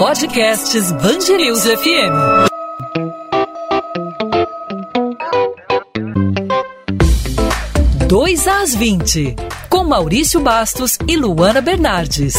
Podcasts Bangerils FM. Dois às 20, com Maurício Bastos e Luana Bernardes.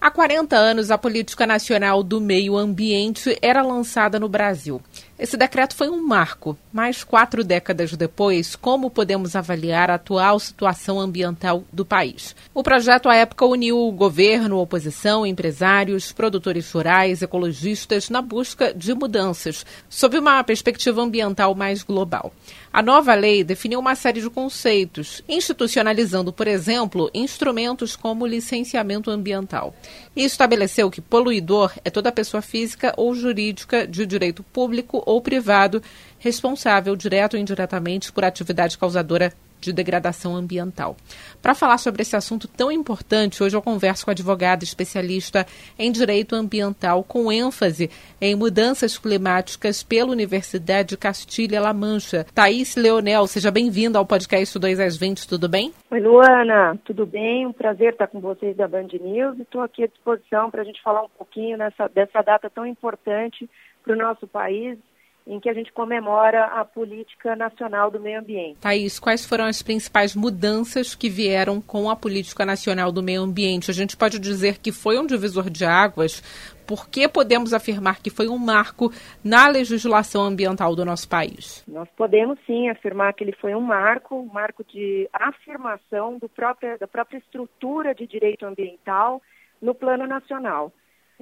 Há 40 anos, a Política Nacional do Meio Ambiente era lançada no Brasil. Esse decreto foi um marco, mas quatro décadas depois, como podemos avaliar a atual situação ambiental do país? O projeto, à época, uniu o governo, oposição, empresários, produtores rurais, ecologistas, na busca de mudanças, sob uma perspectiva ambiental mais global. A nova lei definiu uma série de conceitos, institucionalizando, por exemplo, instrumentos como licenciamento ambiental. E estabeleceu que poluidor é toda pessoa física ou jurídica de direito público ou privado responsável, direto ou indiretamente, por atividade causadora de degradação ambiental. Para falar sobre esse assunto tão importante, hoje eu converso com a advogada especialista em direito ambiental, com ênfase em mudanças climáticas pela Universidade de Castilha-La Mancha. Thaís Leonel, seja bem-vinda ao podcast 2 às 20, tudo bem? Oi, Luana, tudo bem? Um prazer estar com vocês da Band News e estou aqui à disposição para a gente falar um pouquinho nessa, dessa data tão importante para o nosso país em que a gente comemora a política nacional do meio ambiente. Thaís, quais foram as principais mudanças que vieram com a política nacional do meio ambiente? A gente pode dizer que foi um divisor de águas, por que podemos afirmar que foi um marco na legislação ambiental do nosso país? Nós podemos sim afirmar que ele foi um marco, um marco de afirmação próprio, da própria estrutura de direito ambiental no plano nacional.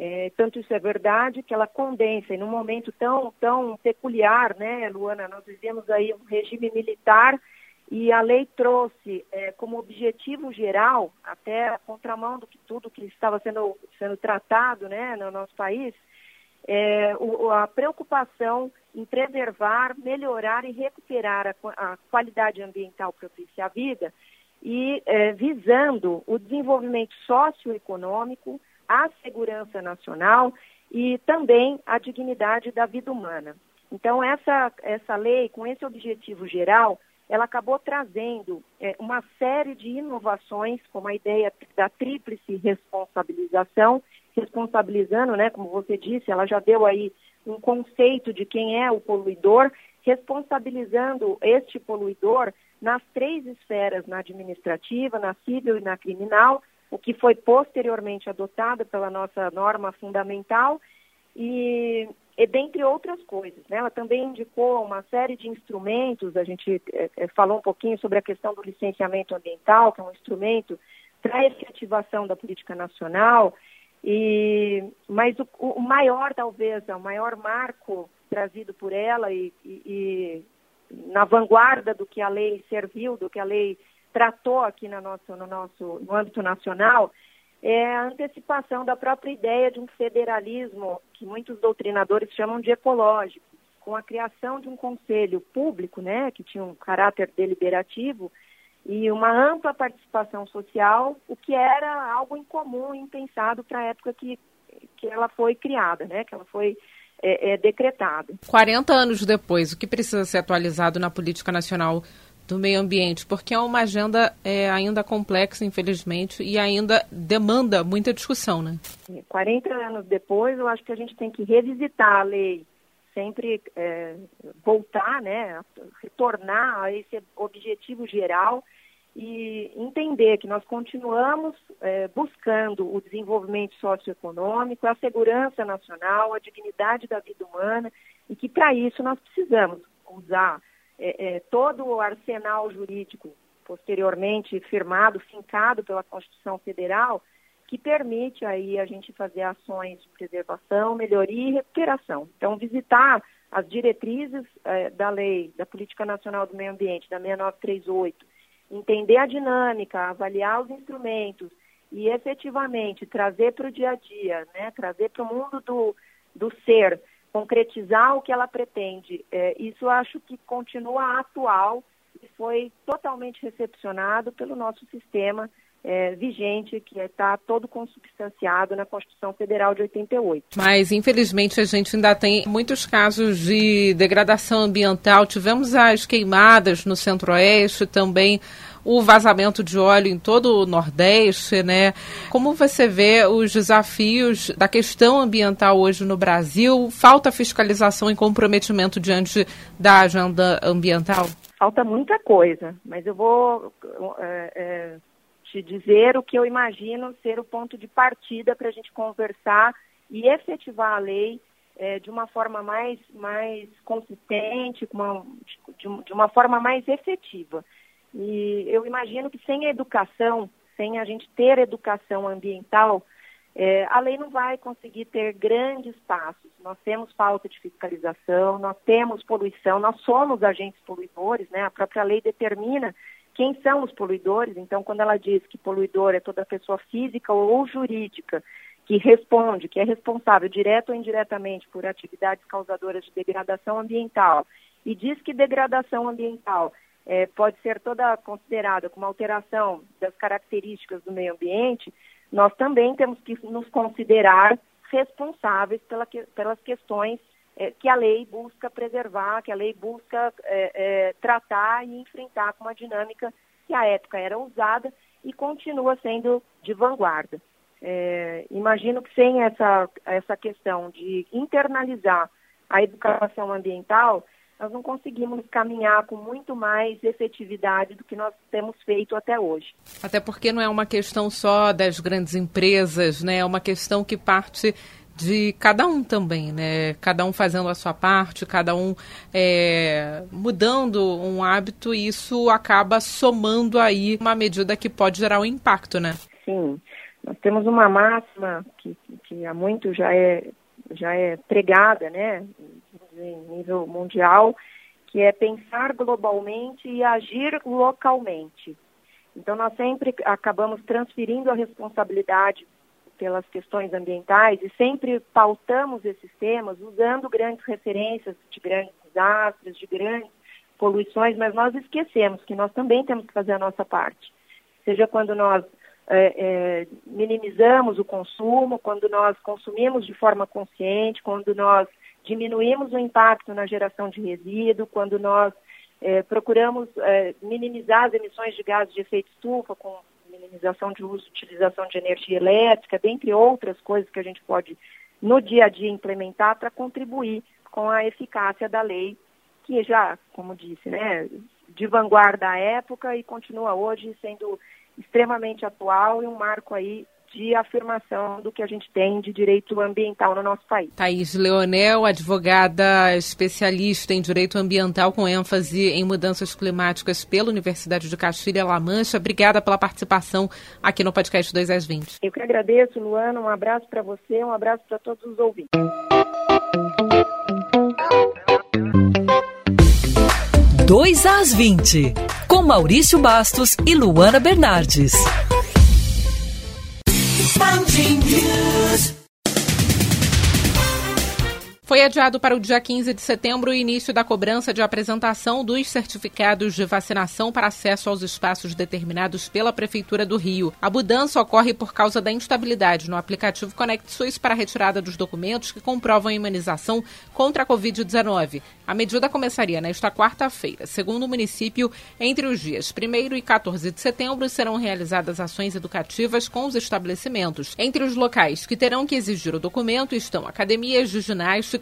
É, tanto isso é verdade que ela condensa, e num momento tão, tão peculiar, né, Luana, nós vivemos aí um regime militar e a lei trouxe é, como objetivo geral, até a contramão do que tudo que estava sendo, sendo tratado né, no nosso país, é, o, a preocupação em preservar, melhorar e recuperar a, a qualidade ambiental propícia à vida e é, visando o desenvolvimento socioeconômico, a segurança nacional e também a dignidade da vida humana. Então, essa, essa lei, com esse objetivo geral, ela acabou trazendo é, uma série de inovações, como a ideia da tríplice responsabilização, responsabilizando, né, como você disse, ela já deu aí um conceito de quem é o poluidor, responsabilizando este poluidor nas três esferas, na administrativa, na civil e na criminal, o que foi posteriormente adotado pela nossa norma fundamental e, e dentre outras coisas. Né? Ela também indicou uma série de instrumentos, a gente é, falou um pouquinho sobre a questão do licenciamento ambiental, que é um instrumento para a efetivação da política nacional, e, mas o, o, maior, talvez, o maior marco trazido por ela e, e, e na vanguarda do que a lei serviu, do que a lei tratou aqui no nosso, no nosso no âmbito nacional é a antecipação da própria ideia de um federalismo que muitos doutrinadores chamam de ecológico, com a criação de um conselho público, né, que tinha um caráter deliberativo e uma ampla participação social, o que era algo incomum e impensado para a época que, que ela foi criada, né, que ela foi é, é, decretada. 40 anos depois, o que precisa ser atualizado na política nacional do meio ambiente, porque é uma agenda é, ainda complexa, infelizmente, e ainda demanda muita discussão, né? 40 anos depois, eu acho que a gente tem que revisitar a lei, sempre é, voltar, né, retornar a esse objetivo geral e entender que nós continuamos é, buscando o desenvolvimento socioeconômico, a segurança nacional, a dignidade da vida humana e que para isso nós precisamos usar é, é, todo o arsenal jurídico posteriormente firmado, fincado pela Constituição Federal, que permite aí a gente fazer ações de preservação, melhoria e recuperação. Então, visitar as diretrizes é, da lei, da Política Nacional do Meio Ambiente, da 6938, entender a dinâmica, avaliar os instrumentos e efetivamente trazer para o dia a dia, né, trazer para o mundo do, do ser concretizar o que ela pretende. É, isso acho que continua atual e foi totalmente recepcionado pelo nosso sistema é, vigente, que está todo consubstanciado na Constituição Federal de 88. Mas, infelizmente, a gente ainda tem muitos casos de degradação ambiental. Tivemos as queimadas no Centro-Oeste, também o vazamento de óleo em todo o Nordeste, né? Como você vê os desafios da questão ambiental hoje no Brasil? Falta fiscalização e comprometimento diante da agenda ambiental? Falta muita coisa, mas eu vou é, é, te dizer o que eu imagino ser o ponto de partida para a gente conversar e efetivar a lei é, de uma forma mais, mais consistente, uma, de, de uma forma mais efetiva. E eu imagino que sem a educação, sem a gente ter educação ambiental, é, a lei não vai conseguir ter grandes passos. Nós temos falta de fiscalização, nós temos poluição, nós somos agentes poluidores, né? A própria lei determina quem são os poluidores. Então, quando ela diz que poluidor é toda pessoa física ou jurídica que responde, que é responsável direto ou indiretamente por atividades causadoras de degradação ambiental, e diz que degradação ambiental é, pode ser toda considerada como alteração das características do meio ambiente, nós também temos que nos considerar responsáveis pela que, pelas questões é, que a lei busca preservar, que a lei busca é, é tratar e enfrentar com uma dinâmica que à época era usada e continua sendo de vanguarda. É, imagino que sem essa, essa questão de internalizar a educação ambiental, nós não conseguimos caminhar com muito mais efetividade do que nós temos feito até hoje. Até porque não é uma questão só das grandes empresas, né? É uma questão que parte de cada um também, né? Cada um fazendo a sua parte, cada um é, mudando um hábito e isso acaba somando aí uma medida que pode gerar um impacto, né? Sim. Nós temos uma máxima que, que há muito já é, já é pregada, né, em nível mundial, que é pensar globalmente e agir localmente. Então, nós sempre acabamos transferindo a responsabilidade pelas questões ambientais e sempre pautamos esses temas usando grandes referências de grandes desastres, de grandes poluições, mas nós esquecemos que nós também temos que fazer a nossa parte. Seja quando nós é, é, minimizamos o consumo, quando nós consumimos de forma consciente, quando nós diminuímos o impacto na geração de resíduo, quando nós é, procuramos é, minimizar as emissões de gases de efeito estufa com minimização de uso utilização de energia elétrica, dentre outras coisas que a gente pode no dia a dia implementar para contribuir com a eficácia da lei, que já, como disse, né, de vanguarda à época e continua hoje sendo extremamente atual e um marco aí de afirmação do que a gente tem de direito ambiental no nosso país. Thaís Leonel, advogada especialista em direito ambiental com ênfase em mudanças climáticas pela Universidade de Castilha-La Mancha. Obrigada pela participação aqui no podcast 2 às 20. Eu que agradeço, Luana. Um abraço para você, um abraço para todos os ouvintes. 2 às 20, com Maurício Bastos e Luana Bernardes. expanding you. Foi adiado para o dia 15 de setembro o início da cobrança de apresentação dos certificados de vacinação para acesso aos espaços determinados pela Prefeitura do Rio. A mudança ocorre por causa da instabilidade no aplicativo Conect SUS para a retirada dos documentos que comprovam a imunização contra a Covid-19. A medida começaria nesta quarta-feira. Segundo o município, entre os dias 1 e 14 de setembro serão realizadas ações educativas com os estabelecimentos. Entre os locais que terão que exigir o documento estão academias de ginástica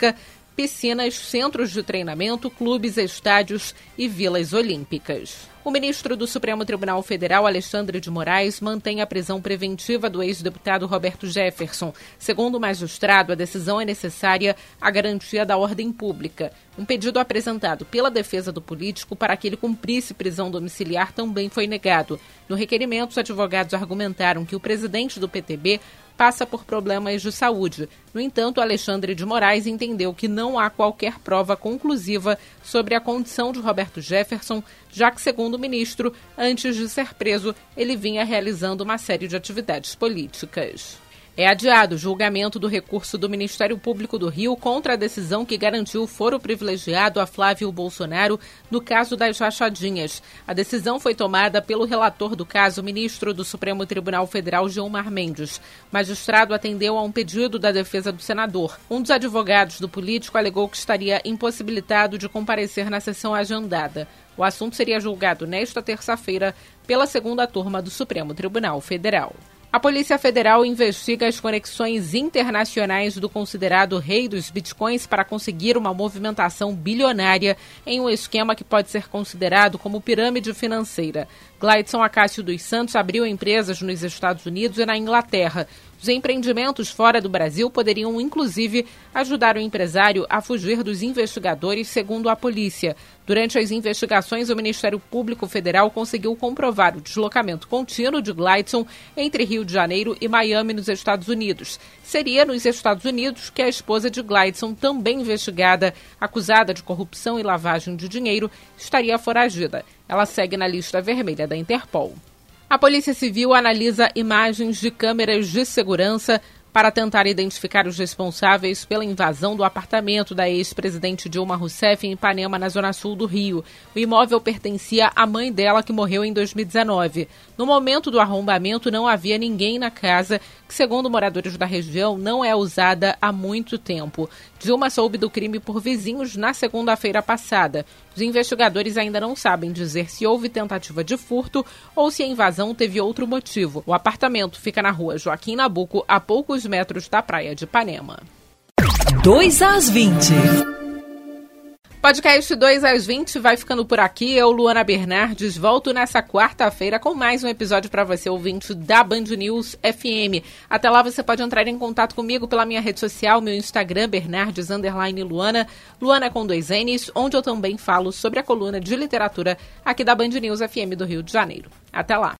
piscinas, centros de treinamento, clubes, estádios e vilas olímpicas. O ministro do Supremo Tribunal Federal, Alexandre de Moraes, mantém a prisão preventiva do ex-deputado Roberto Jefferson. Segundo o magistrado, a decisão é necessária à garantia da ordem pública. Um pedido apresentado pela defesa do político para que ele cumprisse prisão domiciliar também foi negado. No requerimento, os advogados argumentaram que o presidente do PTB passa por problemas de saúde. No entanto, Alexandre de Moraes entendeu que não há qualquer prova conclusiva sobre a condição de Roberto Jefferson, já que, segundo o ministro, antes de ser preso, ele vinha realizando uma série de atividades políticas. É adiado o julgamento do recurso do Ministério Público do Rio contra a decisão que garantiu o foro privilegiado a Flávio Bolsonaro no caso das rachadinhas. A decisão foi tomada pelo relator do caso, ministro do Supremo Tribunal Federal, Gilmar Mendes. O magistrado atendeu a um pedido da defesa do senador. Um dos advogados do político alegou que estaria impossibilitado de comparecer na sessão agendada. O assunto seria julgado nesta terça-feira pela segunda turma do Supremo Tribunal Federal. A Polícia Federal investiga as conexões internacionais do considerado rei dos bitcoins para conseguir uma movimentação bilionária em um esquema que pode ser considerado como pirâmide financeira. Glidson Acácio dos Santos abriu empresas nos Estados Unidos e na Inglaterra. Os empreendimentos fora do Brasil poderiam, inclusive, ajudar o empresário a fugir dos investigadores, segundo a polícia. Durante as investigações, o Ministério Público Federal conseguiu comprovar o deslocamento contínuo de Glidson entre Rio de Janeiro e Miami, nos Estados Unidos. Seria nos Estados Unidos que a esposa de Glidson, também investigada, acusada de corrupção e lavagem de dinheiro, estaria foragida. Ela segue na lista vermelha da Interpol. A Polícia Civil analisa imagens de câmeras de segurança para tentar identificar os responsáveis pela invasão do apartamento da ex-presidente Dilma Rousseff em Ipanema, na zona sul do Rio. O imóvel pertencia à mãe dela, que morreu em 2019. No momento do arrombamento, não havia ninguém na casa, que, segundo moradores da região, não é usada há muito tempo. Dilma soube do crime por vizinhos na segunda-feira passada. Os investigadores ainda não sabem dizer se houve tentativa de furto ou se a invasão teve outro motivo. O apartamento fica na rua Joaquim Nabuco, a poucos metros da praia de Ipanema. 2 às 20. Podcast 2 às 20 vai ficando por aqui. Eu, Luana Bernardes, volto nessa quarta-feira com mais um episódio para você, ouvinte da Band News FM. Até lá você pode entrar em contato comigo pela minha rede social, meu Instagram, Bernardes Luana, Luana com dois N's, onde eu também falo sobre a coluna de literatura aqui da Band News FM do Rio de Janeiro. Até lá!